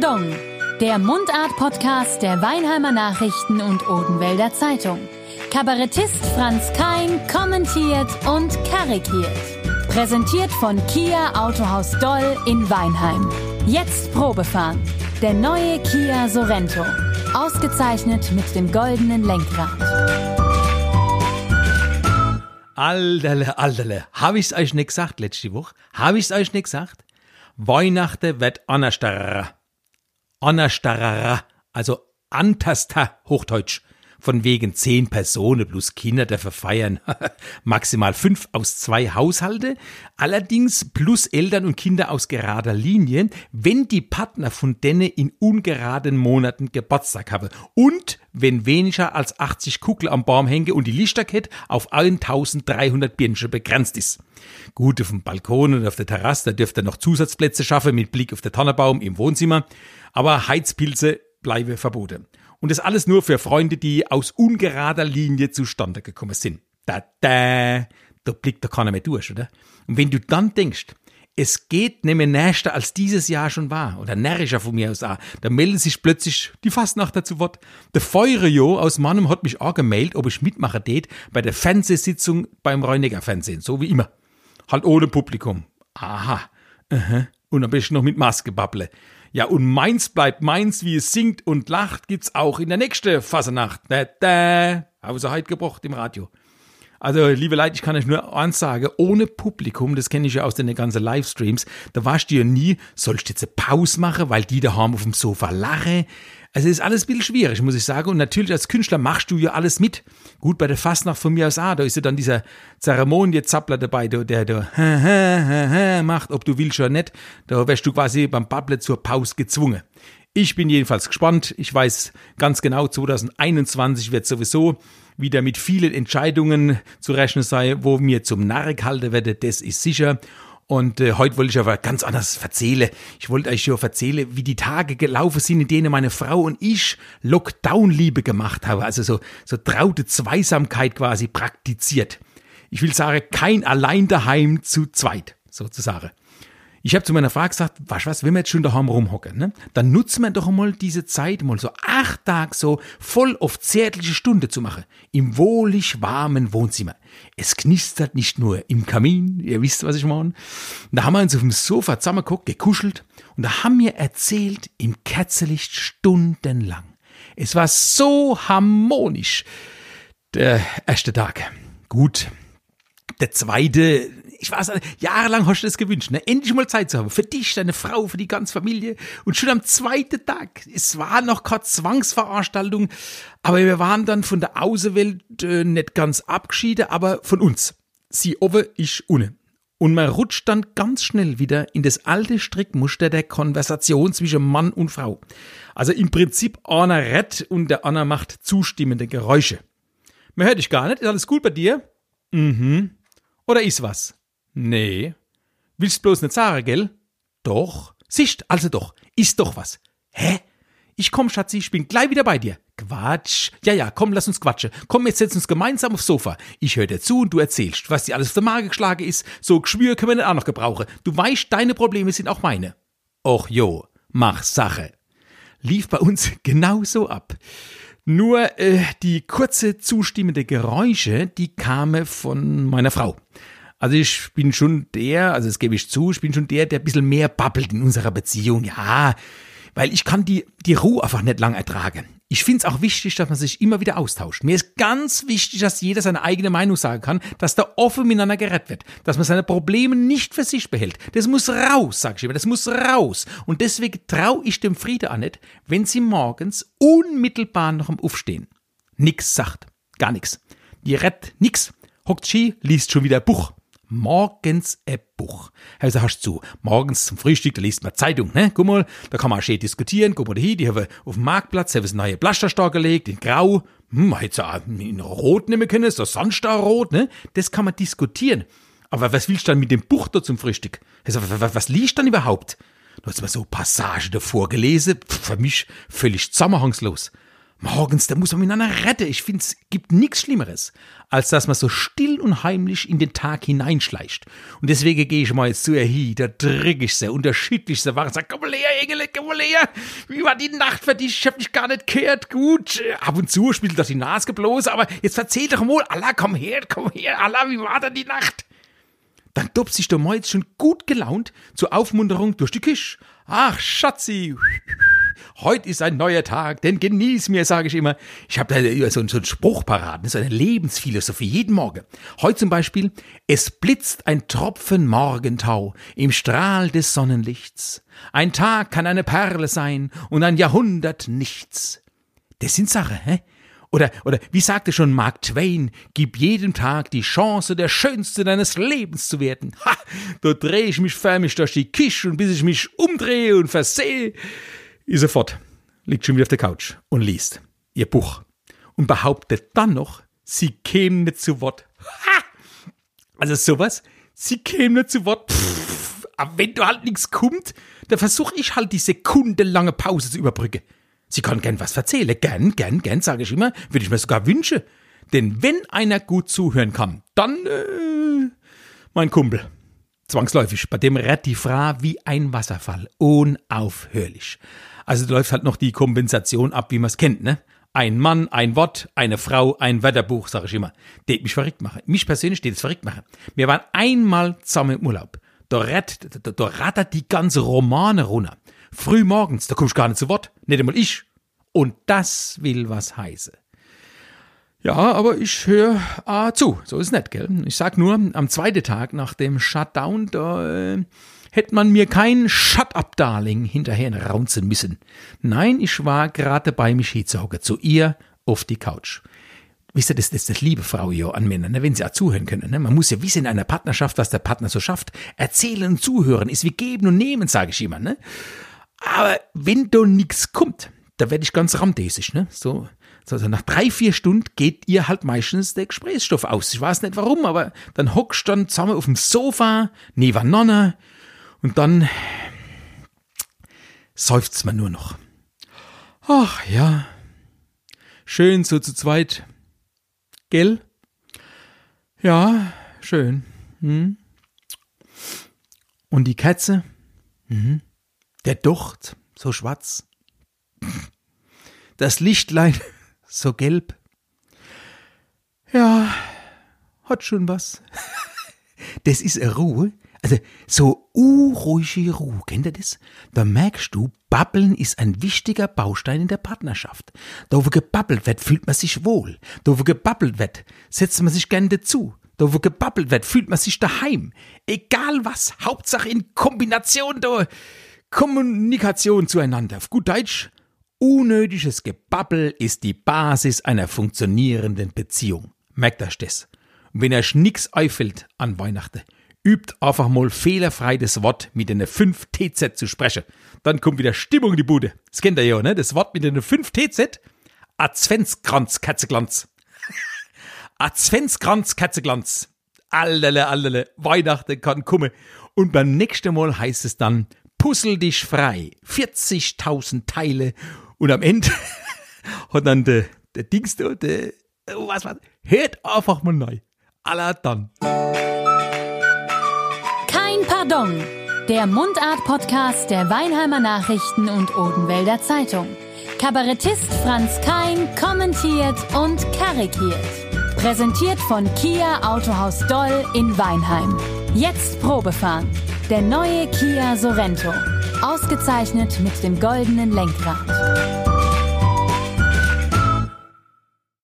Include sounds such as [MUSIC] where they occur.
Pardon, der Mundart-Podcast der Weinheimer Nachrichten und Odenwälder Zeitung. Kabarettist Franz Kein kommentiert und karikiert. Präsentiert von Kia Autohaus Doll in Weinheim. Jetzt Probefahren. Der neue Kia Sorento. Ausgezeichnet mit dem goldenen Lenkrad. Alterle, alterle, hab ich's euch nicht gesagt letzte Woche? Hab ich's euch nicht gesagt? Weihnachten wird anderstarrer. Anderstarrer, also antaster Hochdeutsch von wegen zehn Personen plus Kinder dafür feiern. [LAUGHS] Maximal fünf aus zwei Haushalte, allerdings plus Eltern und Kinder aus gerader Linie, wenn die Partner von denen in ungeraden Monaten Geburtstag haben und wenn weniger als 80 Kuckel am Baum hänge und die Lichterkette auf 1300 Birnchen begrenzt ist. Gut, auf dem Balkon und auf der Terrasse, da dürft ihr noch Zusatzplätze schaffen mit Blick auf den Tannenbaum im Wohnzimmer, aber Heizpilze bleibe verboten. Und das alles nur für Freunde, die aus ungerader Linie zustande gekommen sind. Da, da, da blickt doch keiner mehr durch, oder? Und wenn du dann denkst, es geht nicht mehr nächster als dieses Jahr schon war, oder närrischer von mir aus auch, da meldet sich plötzlich die Fastnachter zu Wort. Der Feuerjo aus Mannheim hat mich auch gemeldet, ob ich mitmachen tät bei der Fernsehsitzung beim Reuniger Fernsehen, so wie immer. Halt ohne Publikum. Aha. Uh -huh. Und am besten noch mit Maske babble. Ja, und meins bleibt meins, wie es singt und lacht, gibt's auch in der nächsten Fasernacht. Da, da, haben sie heute gebracht im Radio. Also, liebe Leute, ich kann euch nur eins sagen, ohne Publikum, das kenne ich ja aus den ganzen Livestreams, da warst du ja nie, sollst du jetzt eine Pause machen, weil die daheim auf dem Sofa lachen. Also ist alles ein bisschen schwierig, muss ich sagen. Und natürlich als Künstler machst du ja alles mit. Gut, bei der Fastnacht von mir aus auch, da ist ja dann dieser Zeremoniezappler dabei, der, der, der [LAUGHS] macht, ob du willst oder nicht. Da wärst du quasi beim Bubble zur Pause gezwungen. Ich bin jedenfalls gespannt. Ich weiß ganz genau, 2021 wird sowieso wieder mit vielen Entscheidungen zu rechnen sein, wo mir zum Narr gehalten werde, das ist sicher. Und äh, heute wollte ich aber ganz anders erzählen. Ich wollte euch schon erzählen, wie die Tage gelaufen sind, in denen meine Frau und ich Lockdown-Liebe gemacht haben. Also so, so traute Zweisamkeit quasi praktiziert. Ich will sagen, kein allein daheim zu zweit, sozusagen. Ich habe zu meiner Frau gesagt, weißt was, wenn wir jetzt schon daheim rumhocken, ne, dann nutzen wir doch mal diese Zeit, mal so acht Tage so voll auf zärtliche Stunde zu machen. Im wohlig warmen Wohnzimmer. Es knistert nicht nur im Kamin, ihr wisst, was ich meine. Da haben wir uns auf dem Sofa zusammengeguckt, gekuschelt und da haben wir erzählt im Kerzenlicht stundenlang. Es war so harmonisch. Der erste Tag. Gut. Der zweite, ich weiß jahrelang hast du das gewünscht, ne? endlich mal Zeit zu haben. Für dich, deine Frau, für die ganze Familie. Und schon am zweiten Tag, es war noch keine Zwangsveranstaltung, aber wir waren dann von der Außenwelt äh, nicht ganz abgeschieden, aber von uns. Sie oben, ich unten. Und man rutscht dann ganz schnell wieder in das alte Strickmuster der Konversation zwischen Mann und Frau. Also im Prinzip einer rett und der andere macht zustimmende Geräusche. Man hört dich gar nicht, ist alles gut bei dir? Mhm. Oder ist was? Nee. Willst bloß nicht sagen, gell? Doch. Sicht, also doch. Ist doch was. Hä? Ich komm, Schatzi, ich bin gleich wieder bei dir. Quatsch. Ja, ja, komm, lass uns quatschen. Komm, jetzt setzen uns gemeinsam aufs Sofa. Ich höre dir zu und du erzählst, was dir alles auf der Magen geschlagen ist. So Geschwür können wir nicht auch noch gebrauchen. Du weißt, deine Probleme sind auch meine. Och jo, mach Sache. Lief bei uns [LAUGHS] genauso ab. Nur äh, die kurze zustimmende Geräusche, die kamen von meiner Frau. Also ich bin schon der, also das gebe ich zu, ich bin schon der, der ein bisschen mehr babbelt in unserer Beziehung. Ja, weil ich kann die, die Ruhe einfach nicht lang ertragen. Ich finde es auch wichtig, dass man sich immer wieder austauscht. Mir ist ganz wichtig, dass jeder seine eigene Meinung sagen kann, dass da offen miteinander gerettet wird, dass man seine Probleme nicht für sich behält. Das muss raus, sag ich immer, das muss raus. Und deswegen traue ich dem Friede an nicht, wenn sie morgens unmittelbar noch am Aufstehen nix sagt. Gar nix. Die rett nix. Hockt Ski, liest schon wieder Buch morgens ein Buch. Also hast du morgens zum Frühstück, da liest man Zeitung, ne? Guck mal, da kann man auch schön diskutieren. Guck mal da die haben auf dem Marktplatz haben sie neue Plasterstar gelegt, in Grau. Hm, man hätte auch in Rot nehmen können, so Sandstarrot, ne? Das kann man diskutieren. Aber was willst du dann mit dem Buch da zum Frühstück? Also, was, liest dann überhaupt? Da hast du mal so Passagen davor gelesen, für mich völlig zusammenhangslos. Morgens, da muss man miteinander retten. Ich finde, es gibt nichts Schlimmeres, als dass man so still und heimlich in den Tag hineinschleicht. Und deswegen gehe ich mal jetzt zu ihr hin, da drück ich sie, unterschiedlich sie war, sag, komm mal her, Engel, komm mal her. Wie war die Nacht für dich? Ich hab dich gar nicht gehört. Gut, ab und zu spielt doch die Nase bloß, aber jetzt erzähl doch mal, Allah, komm her, komm her, Allah, wie war denn die Nacht? Dann dobt sich der Moitz schon gut gelaunt zur Aufmunterung durch die Küche. Ach, Schatzi, heute ist ein neuer Tag, denn genieß mir, sage ich immer. Ich habe da so, so einen Spruch parat, so eine Lebensphilosophie, jeden Morgen. Heute zum Beispiel, es blitzt ein Tropfen Morgentau im Strahl des Sonnenlichts. Ein Tag kann eine Perle sein und ein Jahrhundert nichts. Das sind Sachen, hä? Oder, oder wie sagte schon Mark Twain, gib jedem Tag die Chance, der Schönste deines Lebens zu werden. Ha, da drehe ich mich förmlich durch die Kische und bis ich mich umdrehe und versehe, ist er fort, liegt schon wieder auf der Couch und liest ihr Buch und behauptet dann noch, sie käme nicht zu Wort. Ha! Also sowas, sie käme nicht zu Wort. Pff, aber wenn du halt nichts kommt, dann versuche ich halt die sekundenlange Pause zu überbrücken. Sie kann gern was erzählen, gern, gern, gern, sage ich immer, würde ich mir sogar wünschen. Denn wenn einer gut zuhören kann, dann äh, mein Kumpel. Zwangsläufig, bei dem rät die Frau wie ein Wasserfall, unaufhörlich. Also läuft halt noch die Kompensation ab, wie man es kennt, ne? Ein Mann, ein Wort, eine Frau, ein Wetterbuch, sage ich immer. Det mich verrückt machen. Mich persönlich es verrückt machen. Wir waren einmal zusammen im Urlaub. Da, rett, da, da rattert die ganze Romane runter. Früh morgens, da kommst du gar nicht zu Wort. Nicht einmal ich. Und das will was heißen. Ja, aber ich höre ah, zu. So ist nett, gell? Ich sag nur, am zweiten Tag nach dem Shutdown, da äh, hätte man mir kein Shut-up-Darling hinterher raunzen müssen. Nein, ich war gerade dabei, mich hinzuhocken, zu ihr auf die Couch. Wisst ihr, das, das, das liebe Frau ja an Männern, ne, wenn sie auch zuhören können. Ne? Man muss ja wissen in einer Partnerschaft, was der Partner so schafft. Erzählen und zuhören ist wie geben und nehmen, sage ich immer. Ne? Aber wenn da nichts kommt, da werde ich ganz ramdesig. Ne? So, also nach drei, vier Stunden geht ihr halt meistens der Gesprächsstoff aus. Ich weiß nicht warum, aber dann hockst du dann zusammen auf dem Sofa, nebeneinander und dann seufzt man nur noch. Ach ja, schön so zu zweit. Gell? Ja, schön. Hm. Und die Katze? Mhm. Der Docht, so schwarz. Das Lichtlein, so gelb. Ja, hat schon was. [LAUGHS] Das ist eine Ruhe, also so unruhige Ruhe, kennt ihr das? Da merkst du, Babbeln ist ein wichtiger Baustein in der Partnerschaft. Da wo gebabbelt wird, fühlt man sich wohl. Da wo gebabbelt wird, setzt man sich gern dazu. Da wo gebabbelt wird, fühlt man sich daheim. Egal was, Hauptsache in Kombination da Kommunikation zueinander. Auf gut Deutsch, unnötiges Gebabbel ist die Basis einer funktionierenden Beziehung. Merkt euch das. Und wenn euch nix einfällt an Weihnachten, übt einfach mal fehlerfrei das Wort mit einer 5 TZ zu sprechen. Dann kommt wieder Stimmung in die Bude. Das kennt ihr ja, ne? Das Wort mit einer 5 TZ. Adventskranz, Katzeglanz. [LAUGHS] Adventskranz, Katzeglanz. Allerle, allerle, Weihnachten kann kommen. Und beim nächsten Mal heißt es dann, puzzle dich frei. 40.000 Teile. Und am Ende [LAUGHS] hat dann der, der Dings da, der, was war, hört einfach mal neu. Aller dann. Pardon, der Mundart-Podcast der Weinheimer Nachrichten und Odenwälder Zeitung. Kabarettist Franz Kein kommentiert und karikiert. Präsentiert von Kia Autohaus Doll in Weinheim. Jetzt Probefahren. Der neue Kia Sorento. Ausgezeichnet mit dem goldenen Lenkrad.